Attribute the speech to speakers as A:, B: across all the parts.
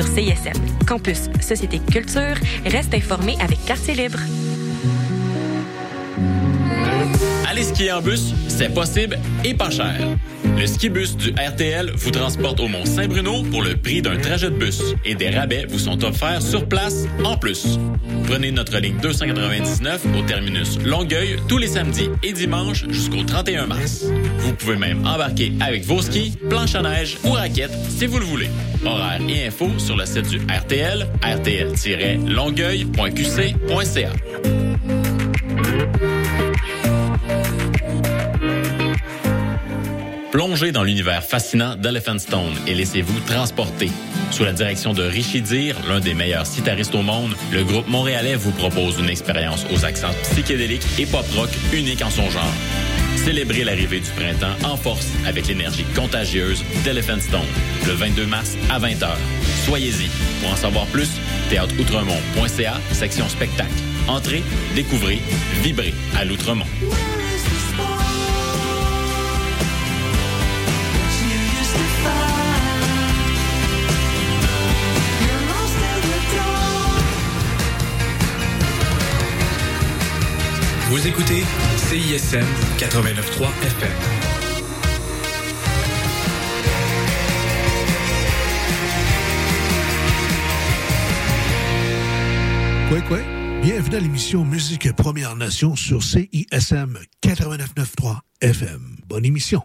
A: sur CISM. Campus, Société Culture, reste informé avec Quartier Libre.
B: Skier en bus, c'est possible et pas cher. Le ski bus du RTL vous transporte au Mont Saint-Bruno pour le prix d'un trajet de bus et des rabais vous sont offerts sur place en plus. Prenez notre ligne 299 au terminus Longueuil tous les samedis et dimanches jusqu'au 31 mars. Vous pouvez même embarquer avec vos skis, planche à neige ou raquettes si vous le voulez. Horaires et infos sur le site du RTL, rtl-longueuil.qc.ca. Plongez dans l'univers fascinant d'Elephant Stone et laissez-vous transporter. Sous la direction de Richie Dir, l'un des meilleurs citaristes au monde, le groupe montréalais vous propose une expérience aux accents psychédéliques et pop-rock unique en son genre. Célébrez l'arrivée du printemps en force avec l'énergie contagieuse d'Elephant Stone, le 22 mars à 20h. Soyez-y. Pour en savoir plus, théâtreoutremont.ca, section spectacle. Entrez, découvrez, vibrez à l'Outremont.
C: Vous écoutez CISM 89.3 FM.
D: Quoi? Bienvenue à l'émission Musique Première Nation sur CISM 89.3 FM. Bonne émission.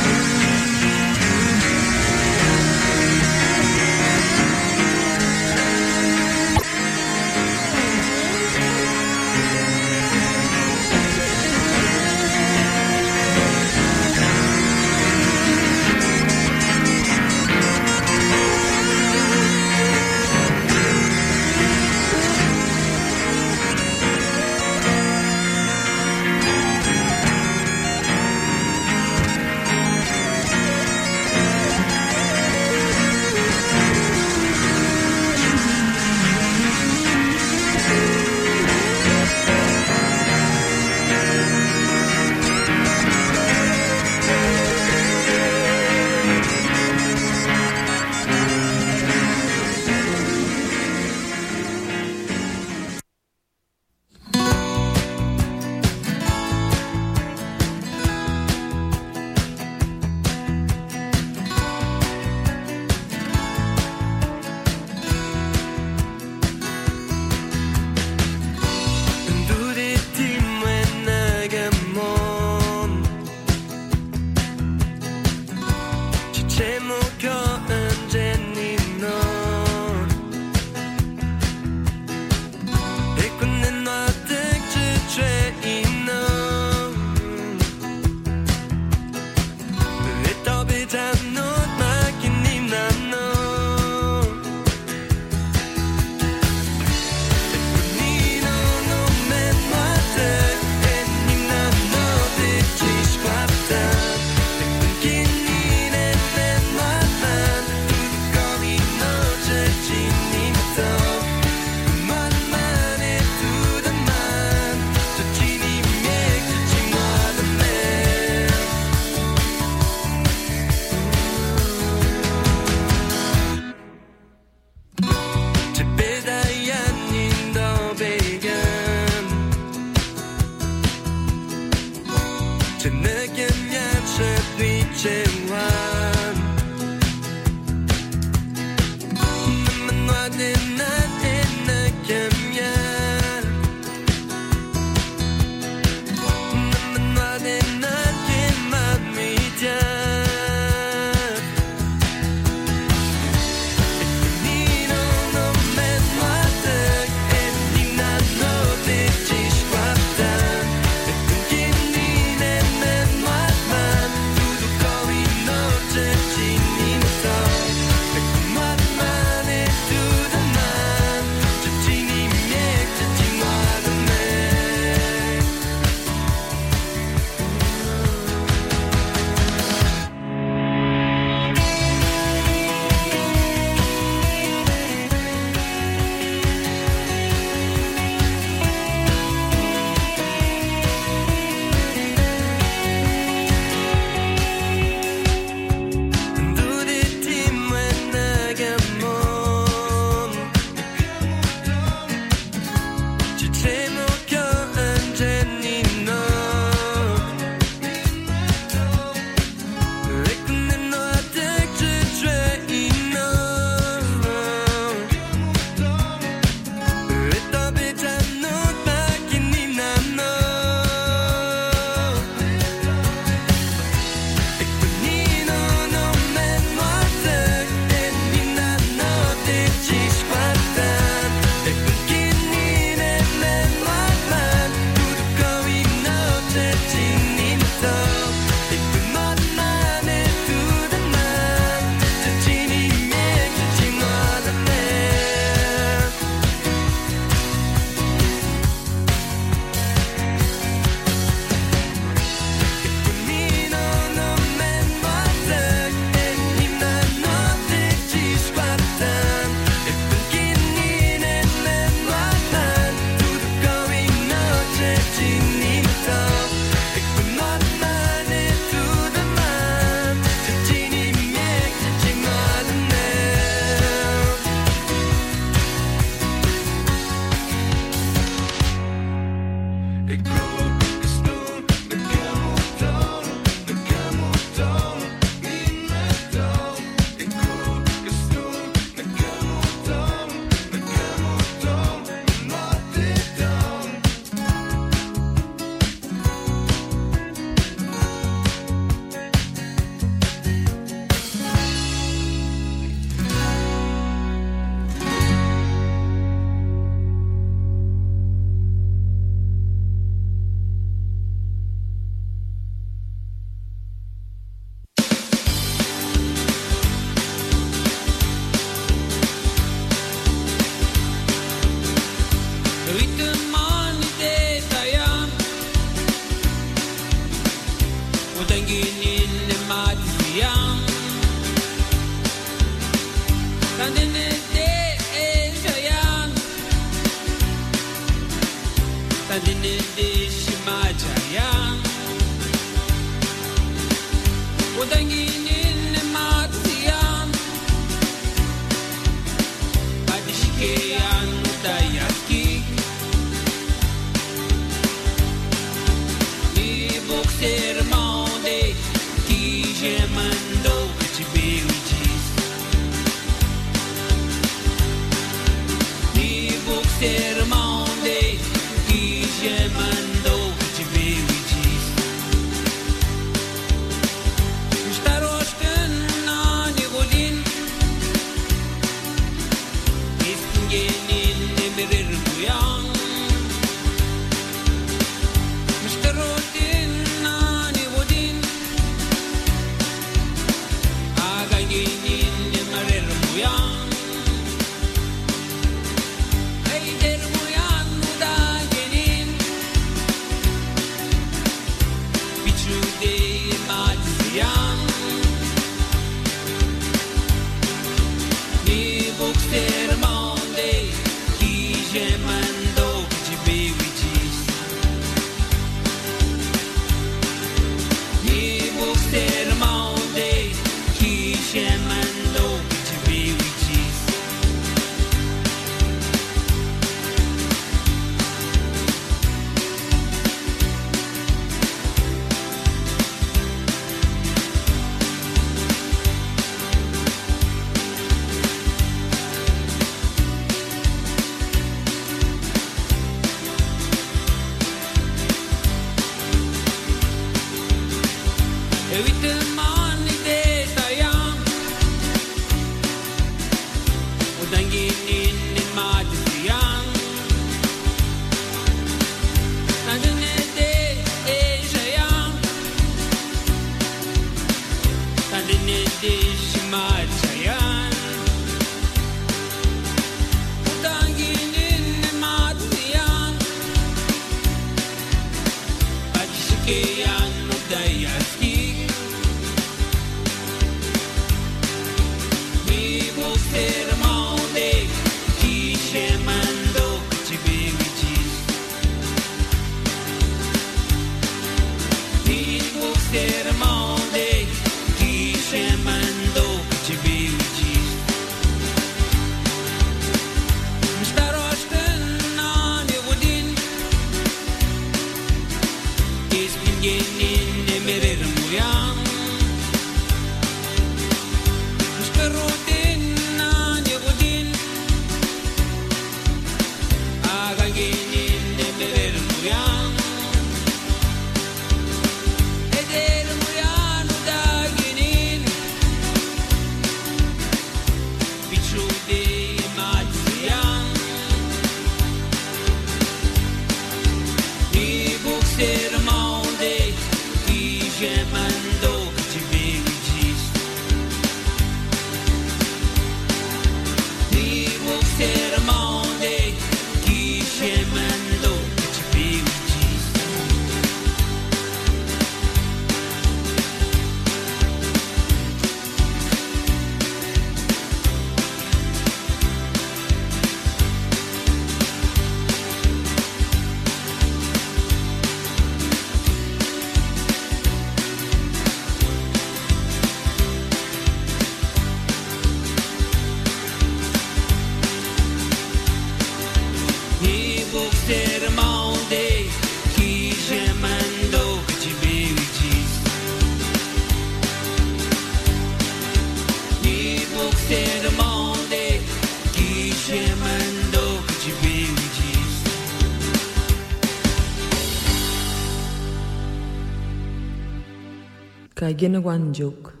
E: begin one joke.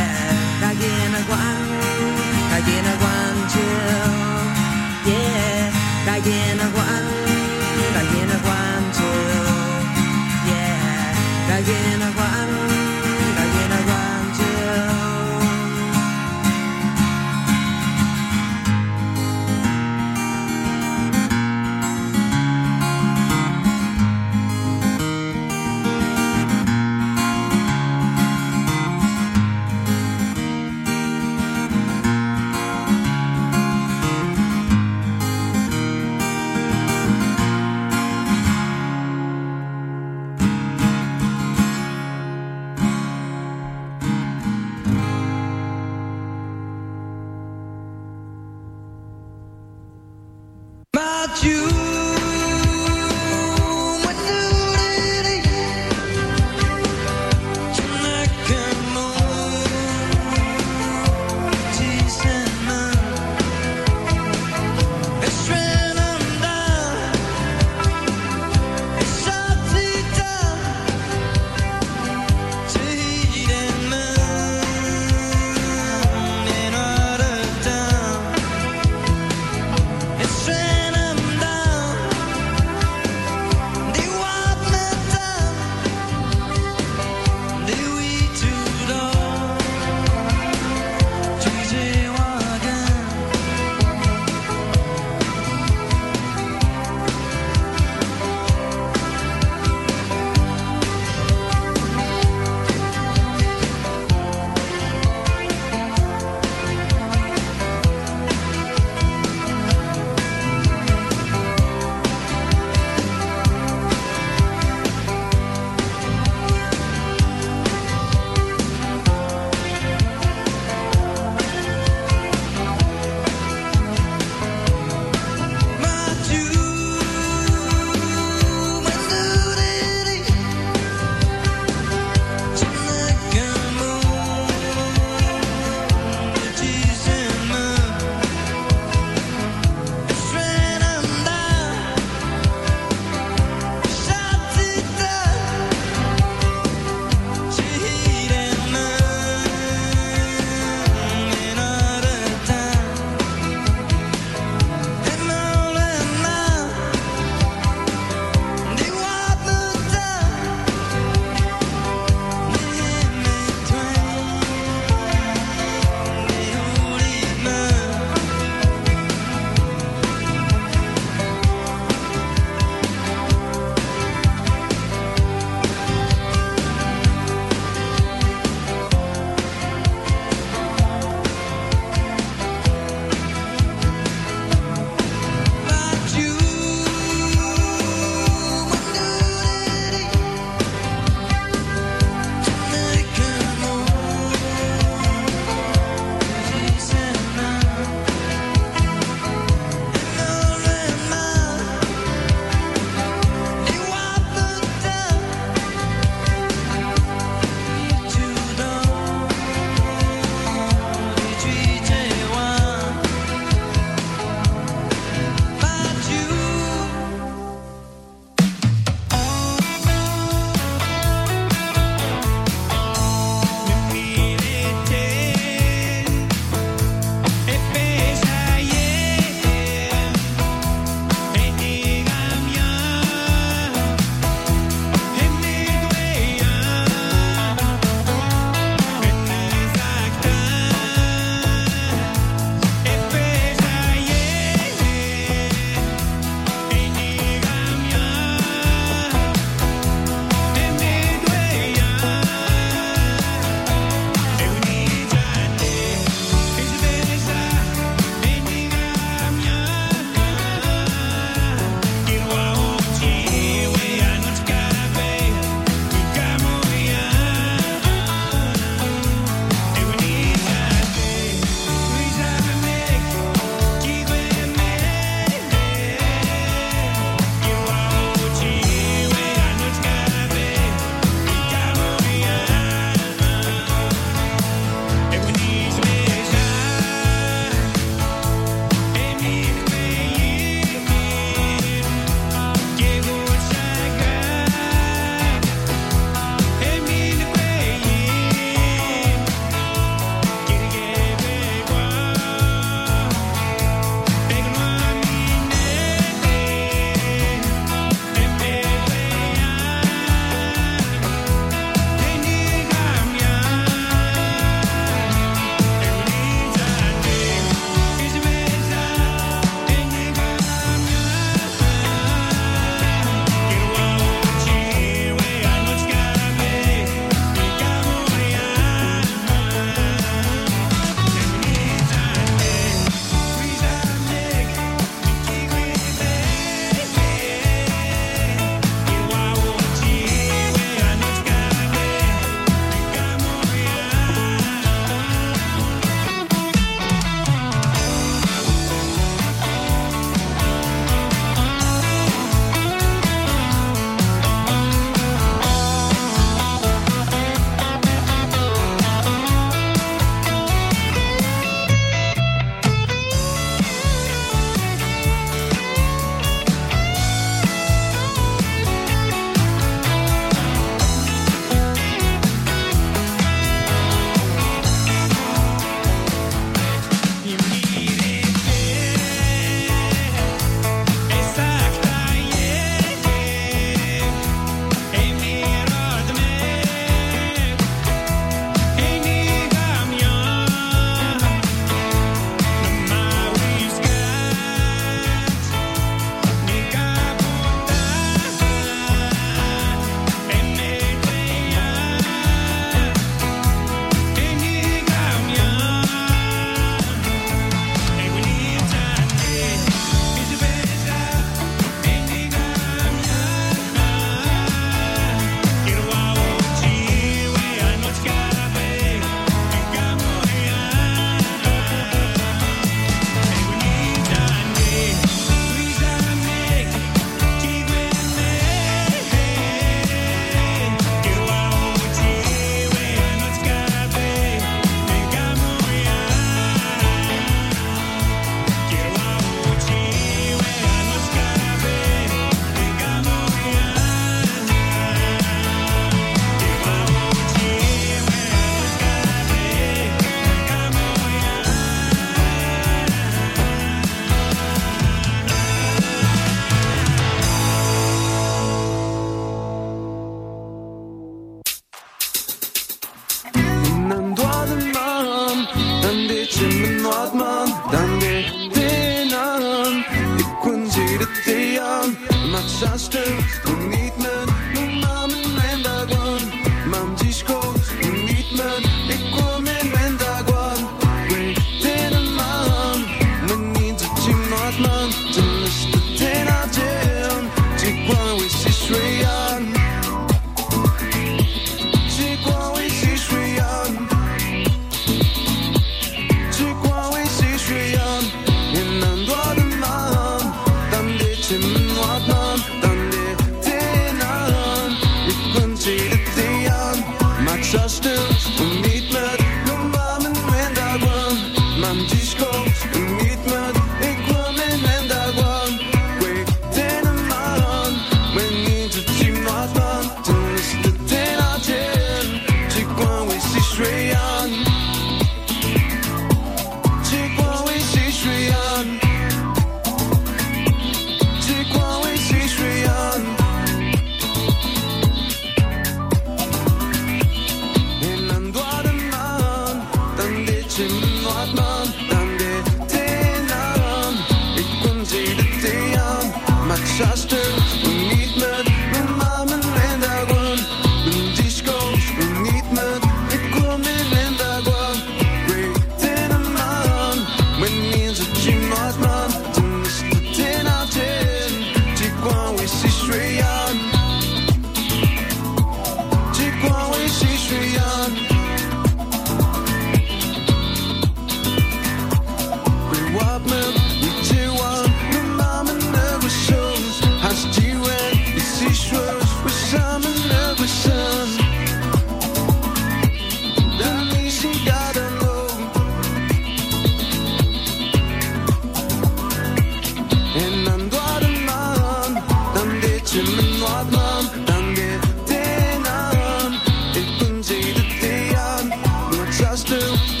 F: to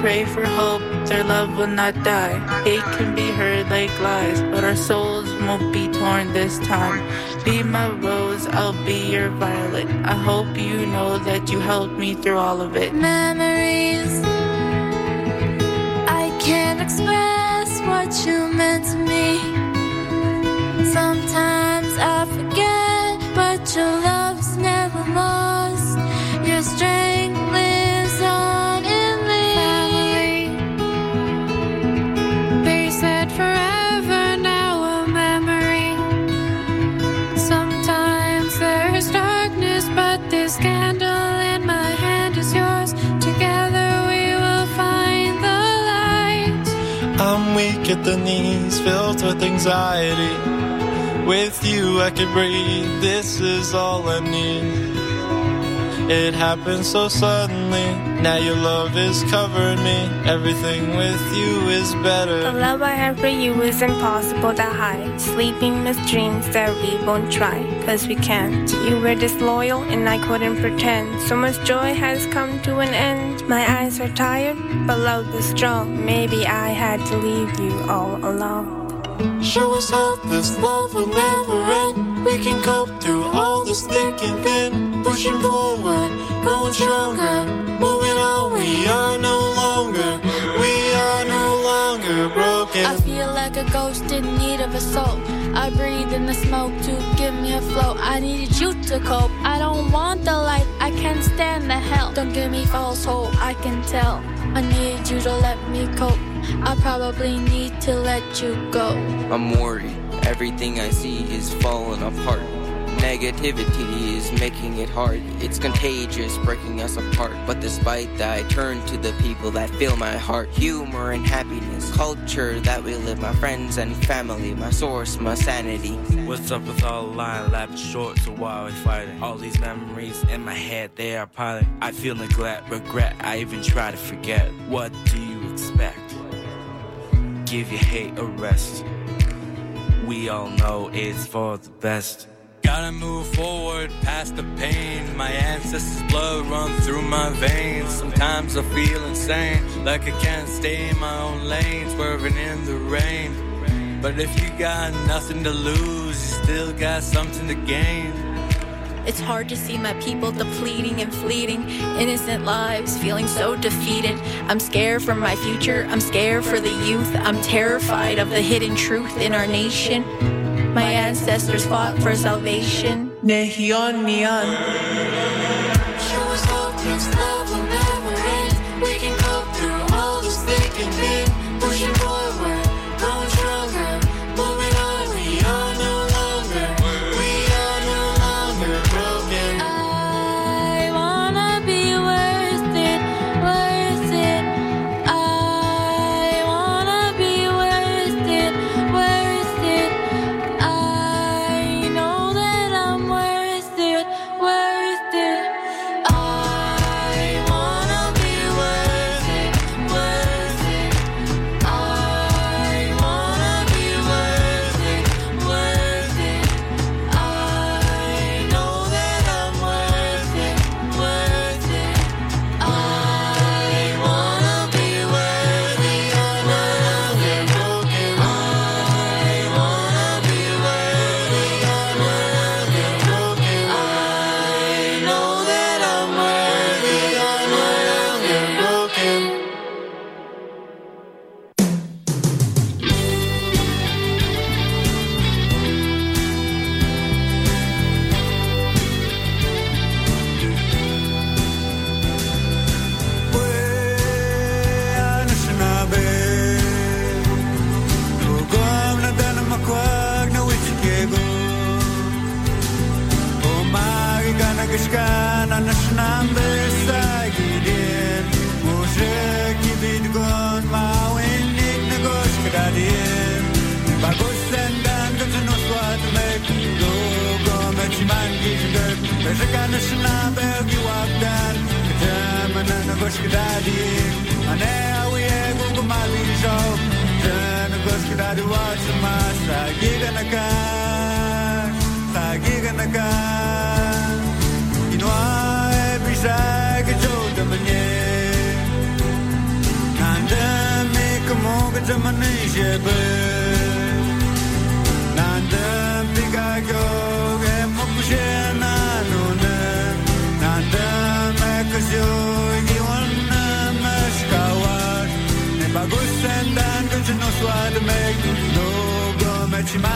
G: pray for hope, their love will not die. Hate can be heard like lies, but our souls won't be torn this time. Be my rose, I'll be your violet. I hope you know that you helped me through all of it.
H: Memories.
I: At the knees, filled with anxiety. With you, I can breathe. This is all I need. It happened so suddenly. Now your love is covering me. Everything with you is better.
J: The love I have for you is impossible to hide. Sleeping with dreams that we won't try, cause we can't. You were disloyal and I couldn't pretend. So much joy has come to an end. My eyes are tired, but love is strong. Maybe I had to leave you all alone.
I: Show us hope, this love will never end. We can cope through all this thick and thin. Pushing forward, growing stronger. Moving on, we are no longer, we are no longer broken.
H: I feel like a ghost in need of a soul. I breathe in the smoke to give me a flow. I needed you to cope. I don't want the light. I can't stand the hell. Don't give me false hope. I can tell. I need you to let me cope. I probably need to let you go.
K: I'm worried. Everything I see is falling apart. Negativity is making it hard. It's contagious, breaking us apart. But despite that, I turn to the people that fill my heart. Humor and happiness, culture that we live, my friends and family, my source, my sanity.
L: What's up with all the line short? So why we fighting? All these memories in my head, they are piling. I feel neglect, regret. I even try to forget. What do you expect? Give your hate a rest. We all know it's for the best. Gotta move forward past the pain. My ancestors' blood runs through my veins. Sometimes I feel insane, like I can't stay in my own lane, swerving in the rain. But if you got nothing to lose, you still got something to gain.
H: It's hard to see my people depleting and fleeting, innocent lives feeling so defeated. I'm scared for my future, I'm scared for the youth, I'm terrified of the hidden truth in our nation. My ancestors fought for salvation.
G: Neon Neon.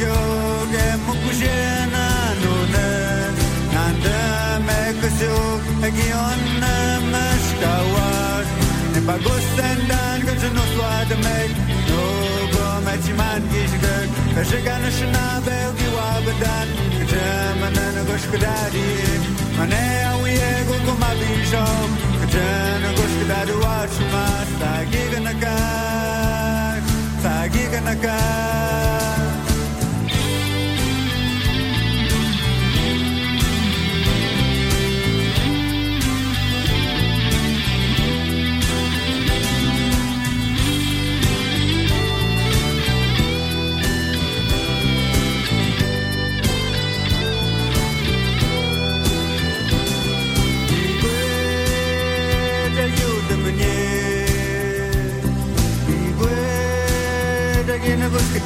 G: gyog e mukje na nune ne pagosten dan gats no swad me no go me chiman gish gök e shigan shna bel giwa bedan jamana no gosh kudari mane awi e go go ma bishom jana gosh kudari wa chumas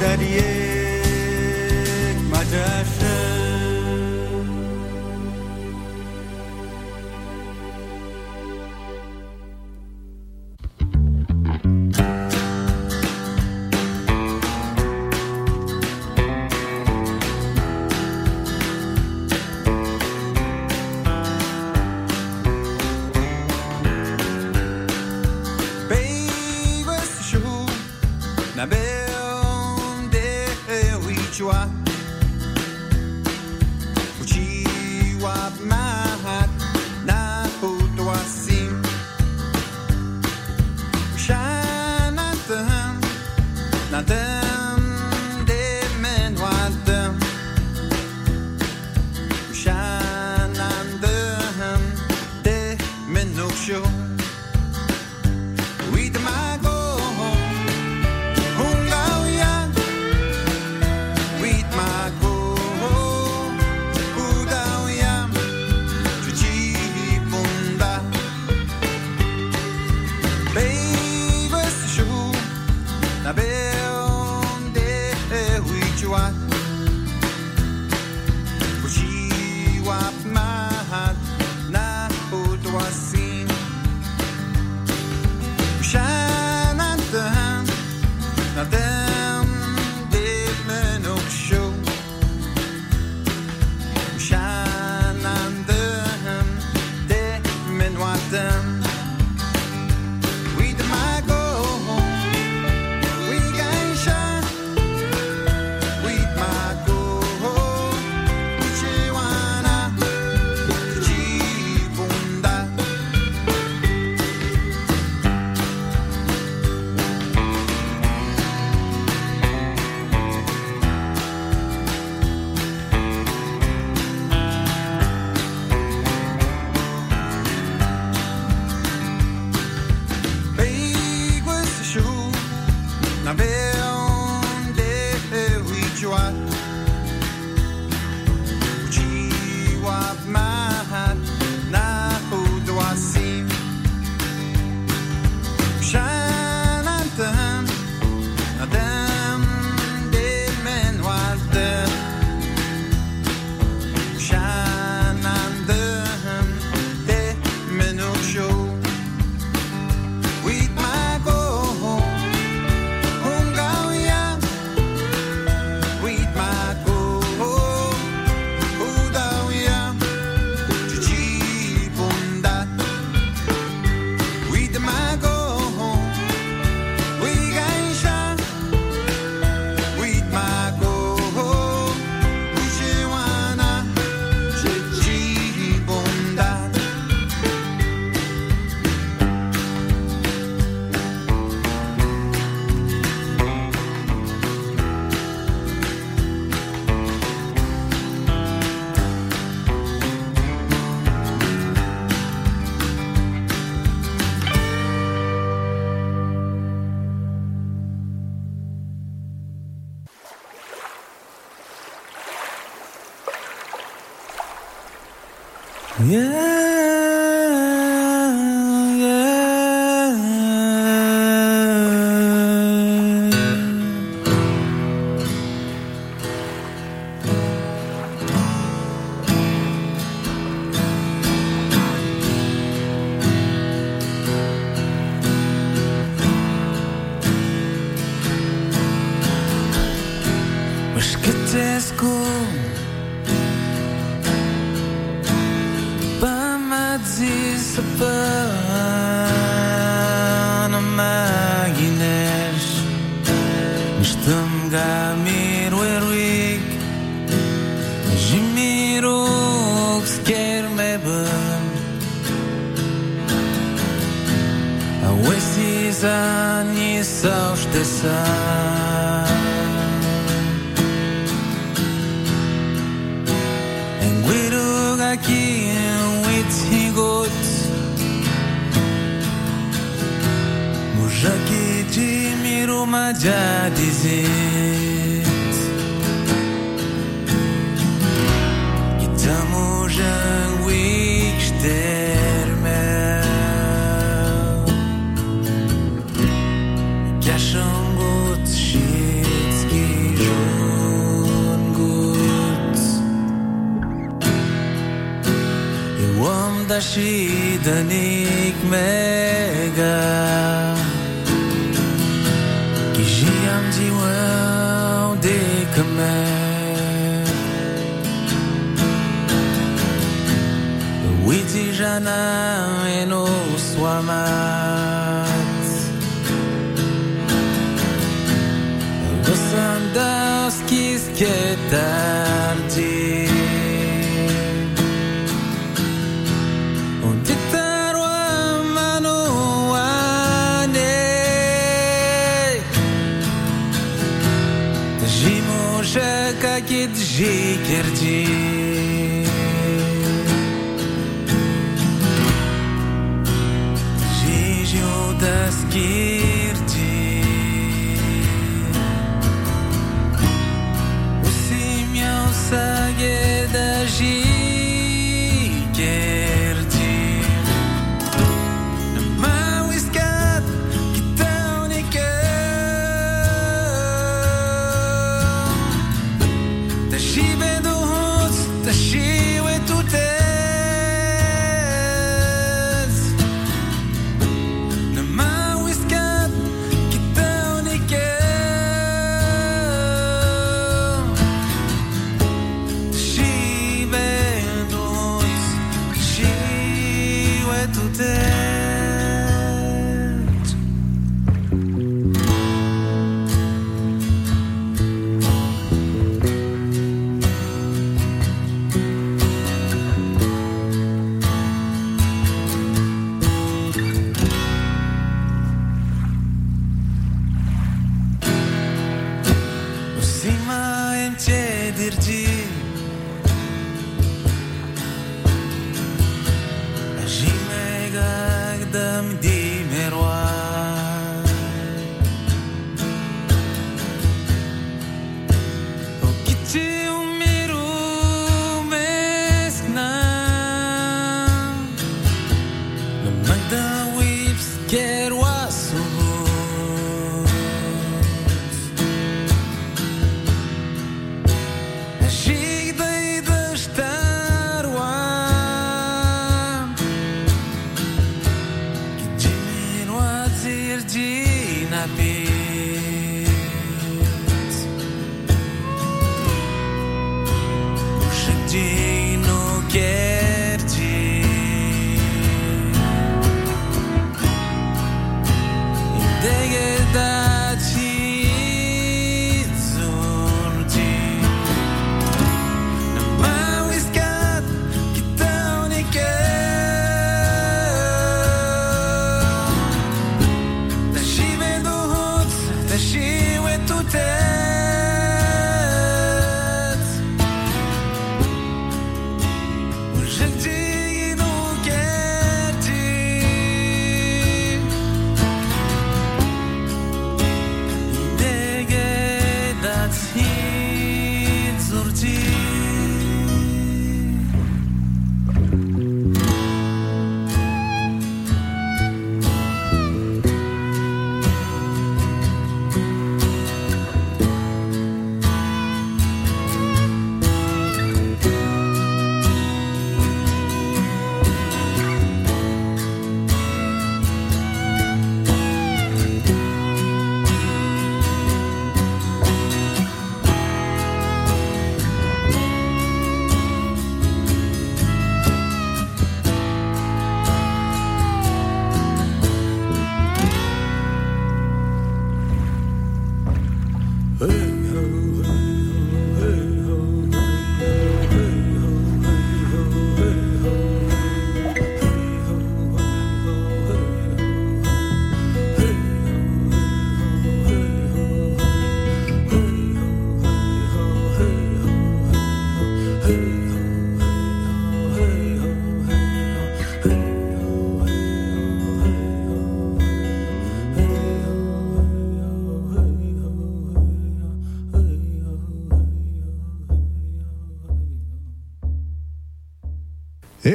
G: daría Yeah. she the
L: nick твердит.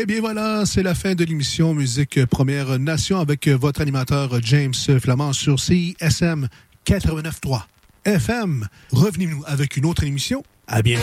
M: Eh bien voilà, c'est la fin de l'émission Musique Première Nation avec votre animateur James Flamand sur CISM 89.3 FM. Revenez-nous avec une autre émission. À bientôt.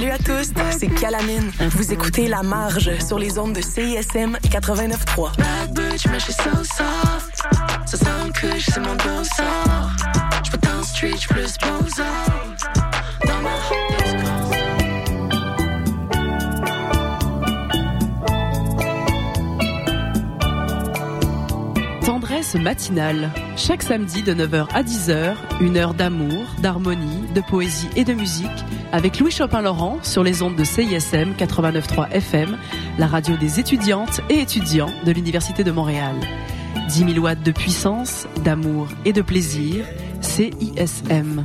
N: Salut à tous, c'est Calamine. Vous écoutez La Marge sur les ondes de CISM 89.3.
O: Bad bitch, mais j'suis so soft. Ça sent que c'est mon dos sort. J'peux dans le street, j'plus bozo. Dans ma
P: Tendresse matinale. Chaque samedi de 9h à 10h, une heure d'amour, d'harmonie, de poésie et de musique avec Louis Chopin-Laurent sur les ondes de CISM 89.3 FM, la radio des étudiantes et étudiants de l'Université de Montréal. 10 000 watts de puissance, d'amour et de plaisir, CISM.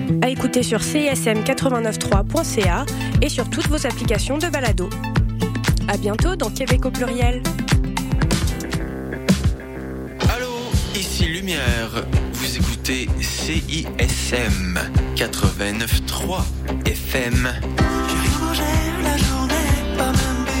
Q: À écouter sur csm893.ca et sur toutes vos applications de balado. À bientôt dans Québec au pluriel.
R: Allô, ici Lumière. Vous écoutez CISM 89.3 FM.
S: J'ai